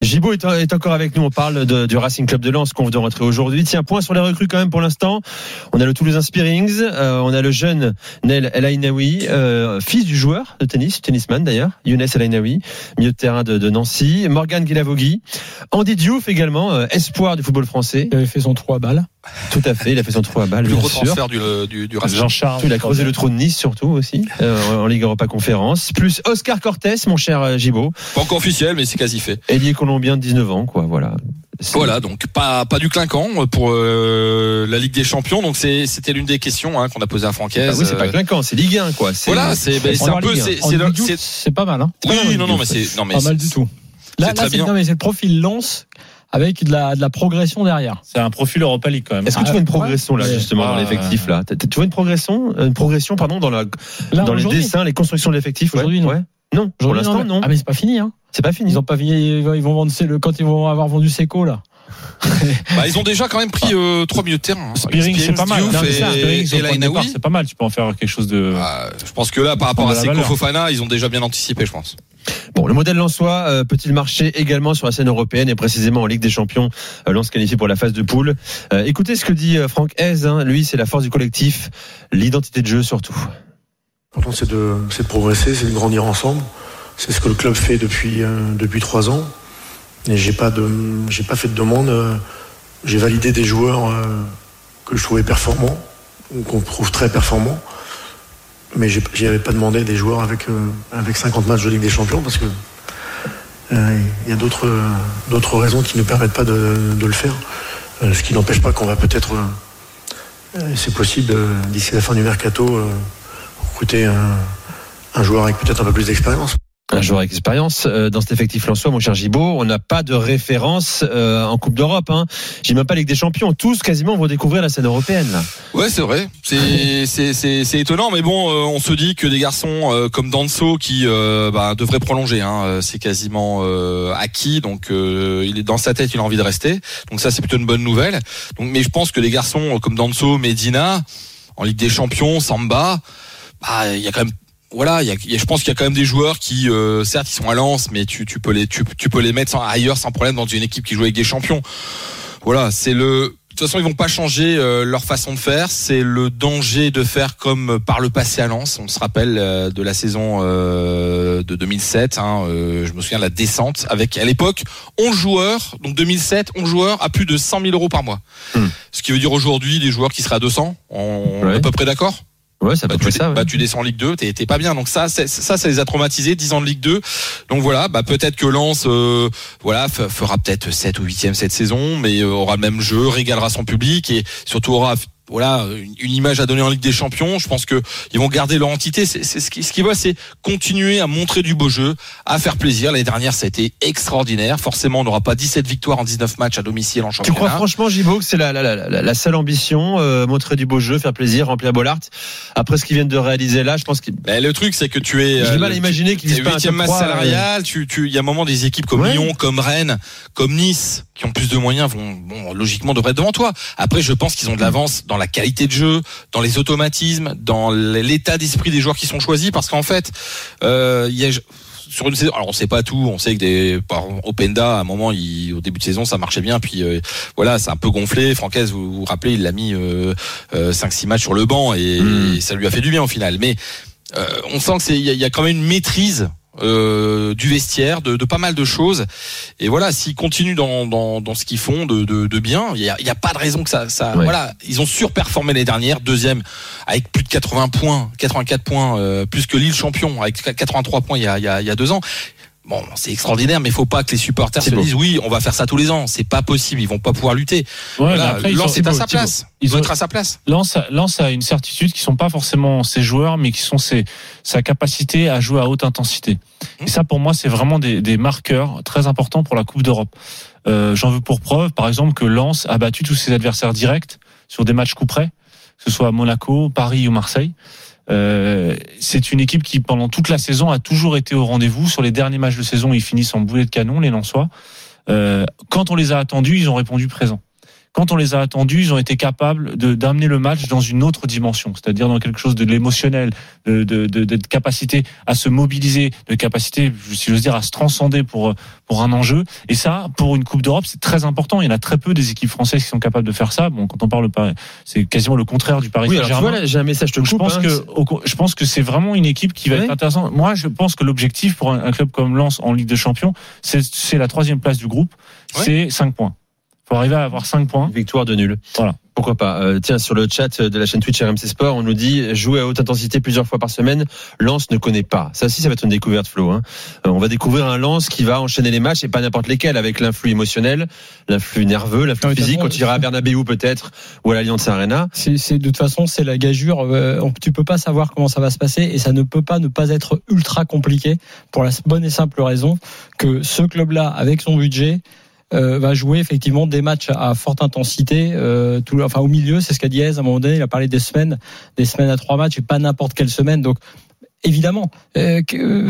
Gibaud est, encore avec nous. On parle du Racing Club de Lens qu'on de rentrer aujourd'hui. Tiens, point sur les recrues quand même pour l'instant. On a le Toulouse Inspirings, euh, on a le jeune Nel El Ainaoui, euh, fils du joueur de tennis, tennisman d'ailleurs, Younes El Ainaoui, milieu de terrain de, de Nancy, Morgan Guilavogui, Andy Diouf également, euh, espoir du football français. Il avait fait son 3 balles. Tout à fait, il a fait son trou à balle, Plus bien gros sûr. transfert du, du, du Racing. Jean-Charles. Il a creusé le trou de Nice surtout aussi, euh, en Ligue Europa Conférence. Plus Oscar Cortés, mon cher euh, Gibaud, Pas encore officiel, mais c'est quasi fait. ailier colombien de 19 ans, quoi, voilà. Voilà, donc pas pas du clinquant pour euh, la Ligue des Champions. Donc c'était l'une des questions hein, qu'on a posées à Francaise. Ah oui, c'est pas Euh, clinquant, c'est Ligue 1, quoi. C'est- Voilà, c'est ben, un peu c'est le- pas mal, hein. oui pas mal, non non mais c'est non mais Pas mal du tout. Là, c'est le profil lance avec de la, de la progression derrière. C'est un profil Europa League quand même. Est-ce que tu vois une progression là justement dans Ah, l'effectif là? T'as- Tu vois une progression, une progression pardon dans la Là, dans les dessins, les constructions de l'effectif? Ouais. Aujourd'hui, non. Ouais. Non, pour aujourd'hui, l'instant non. Ah, mais c'est pas fini, hein. C'est pas fini. Ils ont pas fini, ils vont ils vont vendre, le, quand ils vont avoir vendu Seco, là. bah, ils ont déjà quand même pris euh, trois milieux de terrain. hein. Spearing, c'est pas mal. Non, ça, et, Spearing, c'est pas mal. Tu peux en faire quelque chose de. Ah, je pense que là, par rapport à Seko. Fofana, ils ont déjà bien anticipé, je pense. Bon, le modèle lensois euh, peut-il marcher également sur la scène européenne et précisément en Ligue des Champions euh, Lens qualifié pour la phase de poule? Euh, écoutez ce que dit euh, Franck Hez, hein. lui c'est la force du collectif, l'identité de jeu surtout. L'important, c'est de, c'est de progresser, c'est de grandir ensemble. C'est ce que le club fait depuis, euh, depuis trois ans. J'ai pas pas fait de demande. euh, J'ai validé des joueurs euh, que je trouvais performants, ou qu'on trouve très performants. Mais j'y avais pas demandé des joueurs avec, euh, avec 50 matchs de Ligue des Champions parce que euh, il y a d'autres, euh, raisons qui ne permettent pas de, le faire. Euh, ce qui n'empêche pas qu'on va peut-être, euh, euh, c'est possible, euh, d'ici la fin du mercato, euh, recruter un joueur avec peut-être un peu plus d'expérience. Un joueur avec expérience euh, dans cet effectif lensois, mon cher Gibaud. On n'a pas de référence euh, en Coupe d'Europe. Hein. J'ai même pas Ligue des Champions. Tous quasiment vont découvrir la scène européenne. Là. Ouais, c'est vrai. C'est c'est étonnant, mais bon, euh, on se dit que des garçons euh, comme Danso qui euh, bah, devraient prolonger, hein, euh, c'est quasiment acquis. Donc, il est dans sa tête, il a envie de rester. Donc ça, c'est plutôt une bonne nouvelle. Donc, mais je pense que des garçons comme Danso, Medina, en Ligue des Champions, Samba, bah, il y a quand même voilà, il y a, y a- je pense qu'il y a quand même des joueurs qui, euh, certes, ils sont à Lens, mais tu, tu peux les, tu, tu peux les mettre sans- ailleurs sans problème dans une équipe qui joue avec des champions. Voilà, c'est le. De toute façon, ils vont pas changer euh, leur façon de faire. C'est le danger de faire comme par le passé à Lens. On se rappelle euh, de la saison euh, de 2007. hein, euh, je me souviens de la descente avec à l'époque 11 joueurs. Donc 2007, 11 joueurs à plus de 100 000 euros par mois. Hmm. Ce qui veut dire aujourd'hui des joueurs qui seraient à 200. On Ouais. est à peu près d'accord? Ouais, ça Bah, tu, ça. ouais. bah, tu descends en Ligue 2, t'es pas bien. Donc ça, ça, ça les a traumatisés, 10 ans de Ligue 2. Donc voilà, bah, peut-être que Lens, euh, voilà, fera peut-être 7 ou 8e cette saison, mais euh, aura le même jeu, régalera son public et surtout aura voilà une, image à donner en Ligue des Champions. Je pense que ils vont garder leur entité. C'est ce qui ce qu'ils veulent, c'est continuer à montrer du beau jeu, à faire plaisir. L'année dernière, ça a été extraordinaire. Forcément, on n'aura pas 17 victoires en 19 matchs à domicile en Tu championnat. crois franchement, Gibaud, que c'est la, la, la, la- la seule ambition, euh, montrer du beau jeu, faire plaisir, remplir Bollard? Après ce qu'ils viennent de réaliser là, je pense qu'il. Ben, le truc, c'est que tu es. J'ai euh, mal à tu- imaginer qu'ils visent pas un masse 3, salariale. Tu, tu, il y a un moment des équipes comme Ouais. Lyon, comme Rennes, comme Nice, qui ont plus de moyens, vont, bon, logiquement devraient être devant toi. Après, je pense qu'ils ont de l'avance dans la qualité de jeu, dans les automatismes, dans l'état d'esprit des joueurs qui sont choisis, parce qu'en fait, euh, il y a sur une saison, alors on sait pas tout, on sait que des par Openda à un moment il, au début de saison ça marchait bien puis euh, voilà, c'est un peu gonflé, Francaise vous vous rappelez, il l'a mis euh, 5 6 matchs sur le banc et, Mm. et ça lui a fait du bien au final. Mais euh, on sent que c'est il y, a- il y a quand même une maîtrise euh, du vestiaire, de, de pas mal de choses. Et voilà, s'ils continuent dans, dans, dans ce qu'ils font de, de, de bien, il y a, y a pas de raison que ça. ça Ouais. Voilà, ils ont surperformé les dernières, deuxième avec plus de 80 points, 84 points, euh, plus que Lille champion avec 83 points il y a, il y a, il y a deux ans. Bon, c'est extraordinaire, mais il faut pas que les supporters se beau. disent oui, on va faire ça tous les ans. C'est pas possible, ils vont pas pouvoir lutter. Ouais, après, Lens est à sa place. Ils être à sa place. Lens, a- Lens a une certitude qui sont pas forcément ses joueurs, mais qui sont ses, sa capacité à jouer à haute intensité. Et ça, pour moi, c'est vraiment des, des marqueurs très importants pour la Coupe d'Europe. Euh, J'en veux pour preuve, par exemple, que Lens a battu tous ses adversaires directs sur des matchs coup près, que ce soit à Monaco, Paris ou Marseille. Euh, c'est une équipe qui, pendant toute la saison, a toujours été au rendez-vous. Sur les derniers matchs de saison, ils finissent en boulet de canon, les Lensois. Euh, quand on les a attendus, ils ont répondu présent. Quand on les a attendus, ils ont été capables de d'amener le match dans une autre dimension, c'est-à-dire dans quelque chose de l'émotionnel, de, de, de, de capacité à se mobiliser, de capacité, si j'ose dire, à se transcender pour pour un enjeu. Et ça, pour une Coupe d'Europe, c'est très important. Il y en a très peu des équipes françaises qui sont capables de faire ça. Bon, quand on parle Paris, c'est quasiment le contraire du Paris Oui, Saint-Germain. vois, là, j'ai un message, je te pense hein. que je pense que c'est vraiment une équipe qui va être intéressante. Moi, je pense que l'objectif pour un, un club comme Lens en Ligue des Champions, c'est la troisième place du groupe, c'est 5 points. Faut arriver à avoir 5 points. Victoire de nul. Voilà. Pourquoi pas Euh, Tiens, sur le chat de la chaîne Twitch RMC Sport, on nous dit jouer à haute intensité plusieurs fois par semaine. Lens ne connaît pas. Ça aussi, ça va être une découverte, Flo. Hein. Euh, on va découvrir un Lens qui va enchaîner les matchs et pas n'importe lesquels, avec l'influx émotionnel, l'influx nerveux, l'influx physique. Quand tu iras à Bernabeu peut-être ou à l'Alliance Arena. C'est, c'est de toute façon, c'est la gageure. euh, on- tu peux pas savoir comment ça va se passer et ça ne peut pas ne pas être ultra compliqué pour la bonne et simple raison que ce club-là, avec son budget, euh, va jouer effectivement des matchs à forte intensité. Euh, enfin, au milieu, c'est ce qu'a dit Ez, à un moment donné. Il a parlé des semaines, des semaines à trois matchs et pas n'importe quelle semaine. Donc Évidemment, euh,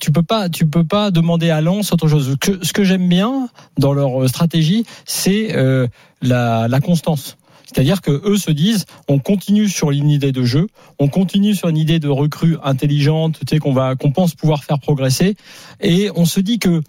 tu peux pas, tu peux pas demander à Lens autre chose. Ce que j'aime bien dans leur stratégie, c'est la, la constance. C'est-à-dire que eux se disent, on continue sur une idée de jeu, on continue sur une idée de recrue intelligente, tu sais qu'on va, qu'on pense pouvoir faire progresser, et on se dit que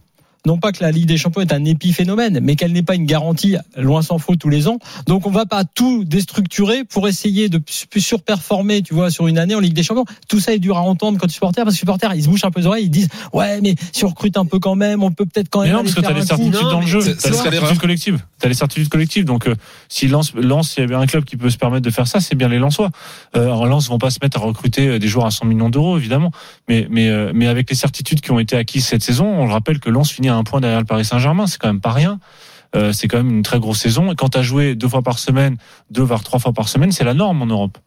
non pas que la Ligue des Champions est un épiphénomène, mais qu'elle n'est pas une garantie, loin s'en faut tous les ans. Donc on va pas tout déstructurer pour essayer de su- surperformer, tu vois, sur une année en Ligue des Champions. Tout ça est dur à entendre quand tu supporters, parce que les supporters, ils se bouchent un peu les oreilles, ils disent, ouais, mais si on recrute un peu quand même, on peut peut-être quand Mais même. non, aller parce que faire t'as les certitudes dans le jeu. T'as les certitudes collectives. T'as les certitudes collectives. Donc, euh, si Lens, Lens, il y avait un club qui peut se permettre de faire ça, c'est bien les Lensois. Euh, alors, Lens vont pas se mettre à recruter euh, des joueurs à 100 millions d'euros, évidemment. Mais, mais, euh, mais avec les certitudes qui ont été acquises cette saison, on le rappelle que Lens finit un point derrière le Paris Saint-Germain. C'est quand même pas rien. Euh, c'est quand même une très grosse saison. Et quand tu as joué deux fois par semaine, deux voire trois fois par semaine, c'est la norme en Europe.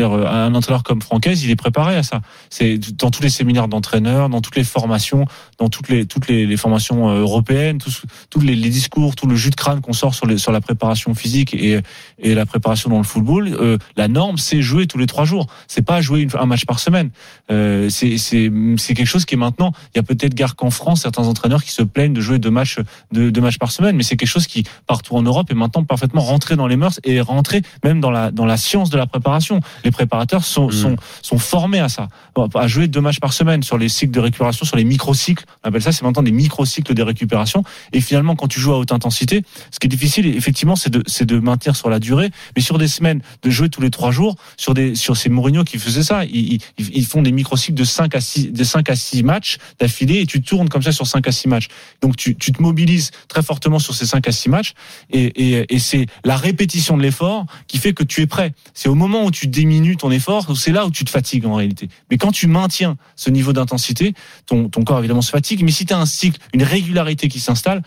Euh, Un entraîneur comme Francaise, il est préparé à ça. C'est dans tous les séminaires d'entraîneurs, dans toutes les formations, dans toutes les toutes les, les formations euh, européennes, tous tous les, discours, tout le jus de crâne qu'on sort sur les, sur la préparation physique et et la préparation dans le football. euh, la norme, c'est jouer tous les trois jours. C'est pas jouer une- un match par semaine. Euh, c'est c'est c'est quelque chose qui est maintenant. Il y a peut-être gare qu'en France, certains entraîneurs qui se plaignent de jouer deux matchs de deux matchs par semaine, mais c'est quelque chose qui partout en Europe est maintenant parfaitement rentré dans les mœurs et rentré même dans la dans la science de la préparation. Les préparateurs sont Mm. sont sont formés à ça, à jouer deux matchs par semaine sur les cycles de récupération, sur les microcycles. On appelle ça, c'est maintenant des microcycles de récupération. Et finalement, quand tu joues à haute intensité, ce qui est difficile, effectivement, c'est de c'est de maintenir sur la durée, mais sur des semaines de jouer tous les trois jours, sur des sur ces Mourinho qui faisaient ça, ils, ils, ils font des microcycles de 5 à 6 de 5 à 6 matchs d'affilée et tu tournes comme ça sur 5 à 6 matchs. Donc tu, tu te mobilises très fortement sur ces 5 à 6 matchs et, et, et c'est la répétition de l'effort qui fait que tu es prêt. C'est au moment où tu diminues ton effort, c'est là où tu te fatigues en réalité. Mais quand tu maintiens ce niveau d'intensité, ton, corps évidemment se fatigue, mais si tu as un cycle, une régularité qui s'installe,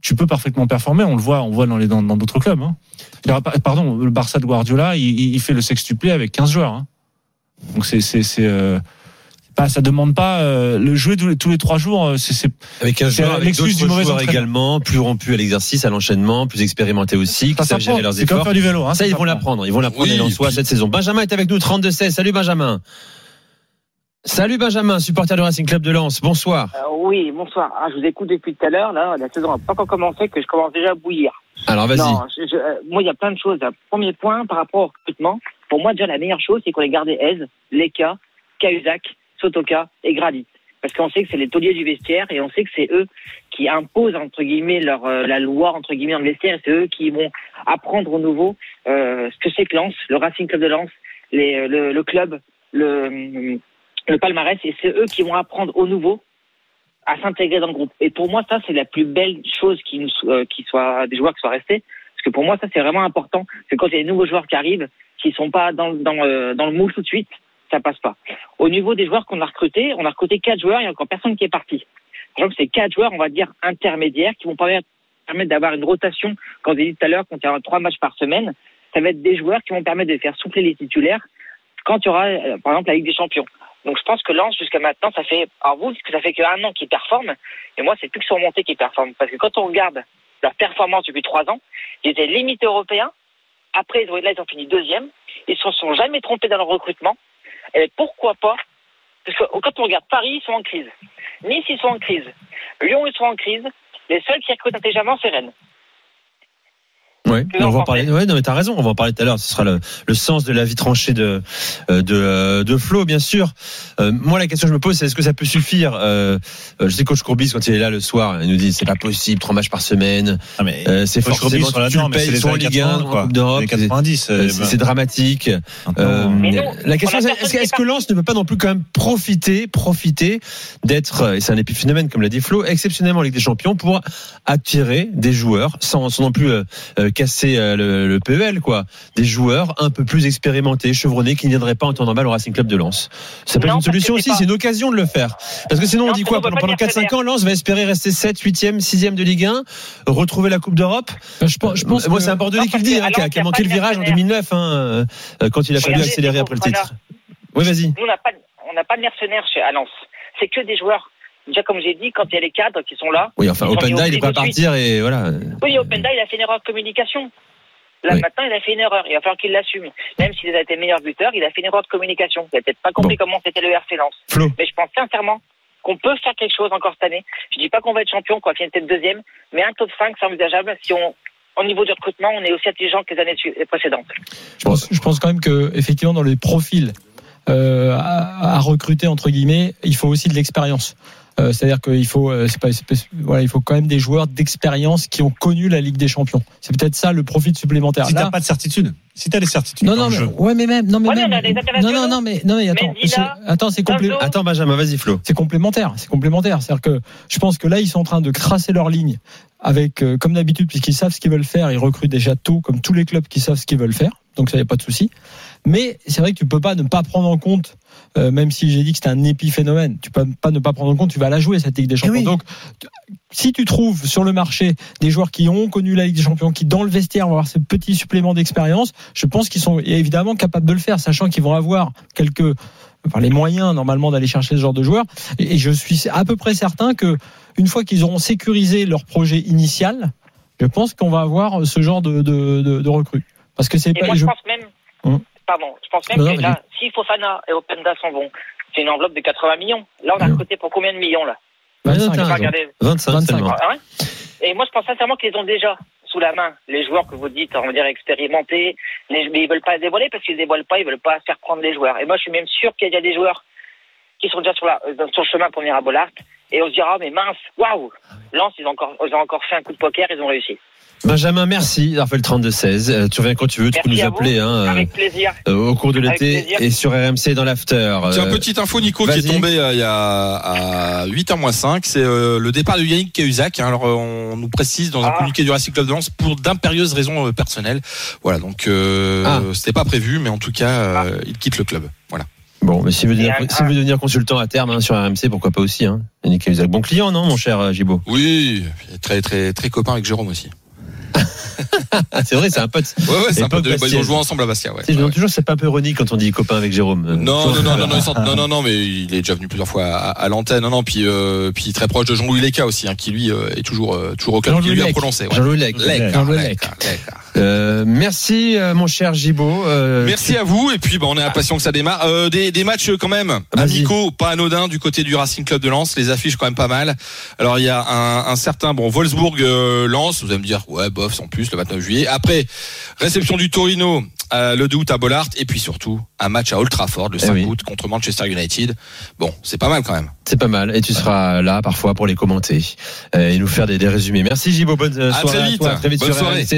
tu peux parfaitement performer. On le voit, on voit dans les dans d'autres clubs. Hein. Pardon, le Barça de Guardiola, il, fait le sextuplé avec 15 joueurs. Hein. Donc c'est c'est c'est euh, pas ça demande pas euh, le jouer tous les, tous les trois jours. euh, C'est c'est Avec un C'est joueur, avec l'excuse d'autres du mauvais joueurs entraîneur. également, plus rompus à l'exercice, à l'enchaînement, plus expérimentés aussi, qui ça savent gérer leurs C'est comme efforts. faire du vélo. Hein, Ça, ils vont l'apprendre. Ils vont l'apprendre Oui, et puis- cette saison. Benjamin est avec nous, 32-16. Salut Benjamin. Salut Benjamin, supporter du Racing Club de Lens. Bonsoir. Euh, oui, bonsoir. Ah, je vous écoute depuis tout à l'heure. Là, la saison n'a pas encore commencé, que je commence déjà à bouillir. Alors vas-y. Non, je- je- euh, moi, il y a plein de choses. Premier point, par rapport au recrutement, pour moi, déjà, la meilleure chose, c'est qu'on ait gardé Ez, Leka, Cahuzac, Sotoka et Grady. Parce qu'on sait que c'est les tauliers du vestiaire et on sait que c'est eux qui imposent, entre guillemets, leur, euh, la loi, entre guillemets, dans le vestiaire. C'est eux qui vont apprendre aux nouveaux euh, ce que c'est que Lens, le Racing Club de Lens, euh, le, club, le, palmarès. Et c'est eux qui vont apprendre aux nouveaux à s'intégrer dans le groupe. Et pour moi, ça, c'est la plus belle chose qui nous, qui soit des joueurs qui soient restés. Parce que pour moi, ça, c'est vraiment important. C'est quand il y a des nouveaux joueurs qui arrivent, qui sont pas dans, dans, dans le moule tout de suite, ça passe pas. Au niveau des joueurs qu'on a recrutés, on a recruté quatre joueurs, il y a encore personne qui est parti. Donc c'est quatre joueurs, on va dire, intermédiaires qui vont permettre, d'avoir une rotation, vous avez dit tout à l'heure, quand y aura trois matchs par semaine. Ça va être des joueurs qui vont permettre de faire souffler les titulaires quand il y aura, euh, par exemple, la Ligue des Champions. Donc je pense que Lens, jusqu'à maintenant, ça fait, alors vous, ça fait qu'un an qu'ils performent, et moi, c'est plus que sur montée qu'ils performent. Parce que quand on regarde leur performance depuis trois ans, ils étaient limités européens. Après, là, ils ont fini deuxième. Ils ne se sont jamais trompés dans leur recrutement. Et pourquoi pas Parce que quand on regarde Paris, ils sont en crise. Nice, ils sont en crise. Lyon, ils sont en crise. Les seuls qui recrutent intelligemment, c'est Rennes. Ouais, Que on va en parler. Ouais, non, mais t'as raison. On va en parler tout à l'heure. Ce sera le, le sens de la vie tranchée de euh, de, euh, de Flo, bien sûr. Euh, moi, la question que je me pose, c'est est-ce que ça peut suffire euh, euh, Je sais coach Courbis quand il est là le soir, il nous dit c'est pas possible, trois matchs par semaine. Ah, mais Euh, c'est forcément Courbis sur la tu le payes soit en Ligue 1, 80, en quoi. Coupe d'Europe. Les 90, euh, C'est dramatique. Euh, la question, c'est est-ce que, Lens ne peut pas non plus quand même profiter, profiter d'être, et c'est un épiphénomène comme l'a dit Flo, exceptionnellement en Ligue des Champions pour attirer des joueurs sans, sans non plus casser euh, le, le PEL, quoi. Des joueurs un peu plus expérimentés, chevronnés, qui ne viendraient pas en temps normal au Racing Club de Lens. Ça peut être une solution aussi, pas- c'est une occasion de le faire. Parce que sinon, Non, on dit quoi Pendant, pendant dire 4-5 ans, Lens va espérer rester 7, 8e, 6e de Ligue 1, retrouver la Coupe d'Europe. Je pense, je pense Moi, c'est un Bordelais qui le dit, hein, qui a, manqué le virage en mercenaires. 2009, hein, euh, quand il a fallu accélérer après le titre. Oui, vas-y. Nous, on n'a pas, on n'a pas de mercenaires chez à Lens. C'est que des joueurs. Déjà, comme j'ai dit, quand il y a les cadres qui sont là. Oui, enfin, Openda, il est prix pas partir et voilà. Oui, Openda, il a fait une erreur de communication. Là, Oui. maintenant, il a fait une erreur. Il va falloir qu'il l'assume. Même s'il a été meilleur buteur, il a fait une erreur de communication. Il a peut-être pas compris comment c'était le RC Lens. Flo. Mais je pense sincèrement qu'on peut faire quelque chose encore cette année. Je dis pas qu'on va être champion, qu'il y ait peut-être deuxième, mais un top 5, c'est envisageable si on, au niveau du recrutement, on est aussi intelligent que les années précédentes. Je pense, je pense quand même que effectivement dans les profils euh, à, à recruter entre guillemets, il faut aussi de l'expérience. Euh, C'est-à-dire qu'il faut, euh, pas, voilà, il faut quand même des joueurs d'expérience qui ont connu la Ligue des Champions. C'est peut-être ça le profil supplémentaire. Si t'as pas de certitude, si t'as des certitudes non, non, mais, ouais, mais même, non, mais Ouais, même, non, non, non, mais, non, mais attends, attends, c'est complet. Danso. Attends, Benjamin, vas-y, Flo. C'est complémentaire, c'est complémentaire. C'est-à-dire que je pense que là, ils sont en train de crasser leur ligne avec, euh, comme d'habitude, puisqu'ils savent ce qu'ils veulent faire, ils recrutent déjà tôt, comme tous les clubs qui savent ce qu'ils veulent faire. Donc ça, y a pas de souci. Mais c'est vrai que tu peux pas ne pas prendre en compte, euh, même si j'ai dit que c'était un épiphénomène, tu peux pas ne pas prendre en compte, tu vas la jouer cette Ligue des Champions. oui. Donc, si tu trouves sur le marché des joueurs qui ont connu la Ligue des Champions, qui dans le vestiaire vont avoir ce petit supplément d'expérience, je pense qu'ils sont évidemment capables de le faire, sachant qu'ils vont avoir quelques enfin, les moyens normalement d'aller chercher ce genre de joueurs. Et et je suis à peu près certain que une fois qu'ils auront sécurisé leur projet initial, je pense qu'on va avoir ce genre de, de, de, de recrues. Parce que c'est Et pas. moi, je- je pense même, Hum. pardon, je pense même Non, non, que là, si Fofana et Openda s'en vont, c'est une enveloppe de 80 millions. Là, on a recruté pour combien de millions, là? 25. t'as J'ai pas raison. regardé. 25, 25. seulement. Ah ouais Et moi, je pense sincèrement qu'ils ont déjà sous la main les joueurs que vous dites, on va dire expérimentés, mais ils veulent pas les dévoiler parce qu'ils dévoilent pas, ils veulent pas faire prendre les joueurs. Et moi, je suis même sûr qu'il y a des joueurs qui sont déjà sur, la, euh, sur le chemin pour venir à Bollard. Et on se dira, mais mince, waouh Lens, ils ont, encore, ils ont encore fait un coup de poker, ils ont réussi. Benjamin, merci d'avoir fait le 32-16. Euh, tu reviens quand tu veux, tu peux nous appeler hein, euh, Avec plaisir. euh, au cours de Avec l'été plaisir. et sur RMC dans l'after. Tiens, Euh, petite info, Nico, qui est tombée euh, il y a à 8h moins 5. C'est euh, le départ de Yannick Cahuzac. hein. Alors, euh, on nous précise dans un Ah. communiqué du Racing Club de Lens pour d'impérieuses raisons euh, personnelles. Voilà, donc euh, Ah. c'était pas prévu, mais en tout cas, euh, il quitte le club. Voilà. Bon, mais s'il veut, devenir, s'il veut devenir consultant à terme hein, sur RMC, pourquoi pas aussi. Hein. Yannick Cahuzac. Bon client, non, mon cher euh, Gibo Oui, très très très copain avec Jérôme aussi. C'est vrai, c'est un pote. Ouais, ouais, c'est un peu Époque de, bah, ils ont joué ensemble à Bastia. Ouais. Je me demande toujours si c'est pas un peu ironique quand on dit copain avec Jérôme. Euh, Non, tu non, non, non, non, non, non, non, mais il est déjà venu plusieurs fois à, à l'antenne. Non, non, puis, euh, puis très proche de Jean-Louis Leca aussi, hein, qui lui euh, est toujours, euh, toujours au club, qui Jean-Louis lui a prononcé. Ouais. Jean-Louis Lec. Lec, Jean-Louis Lec, Lec. Lec. Euh, merci, euh, mon cher Gibo. Euh, Merci à vous et puis bah, on est impatient que ça démarre. Euh, des, des matchs euh, quand même amicaux, pas anodins du côté du Racing Club de Lens. Les affiches quand même pas mal. Alors il y a un, un certain bon Wolfsburg euh, Lens. Vous allez me dire ouais bof sans plus le 29 juillet. Après réception du Torino euh, le 2 août à Bollard et puis surtout un match à Old Trafford le 5 Eh oui. août contre Manchester United. Bon c'est pas mal quand même. C'est pas mal. Et tu seras là parfois pour les commenter euh, et nous faire des, des résumés. Merci Gibo. Bonne À soirée à vite. toi. À très vite Bonne sur soirée. RMC.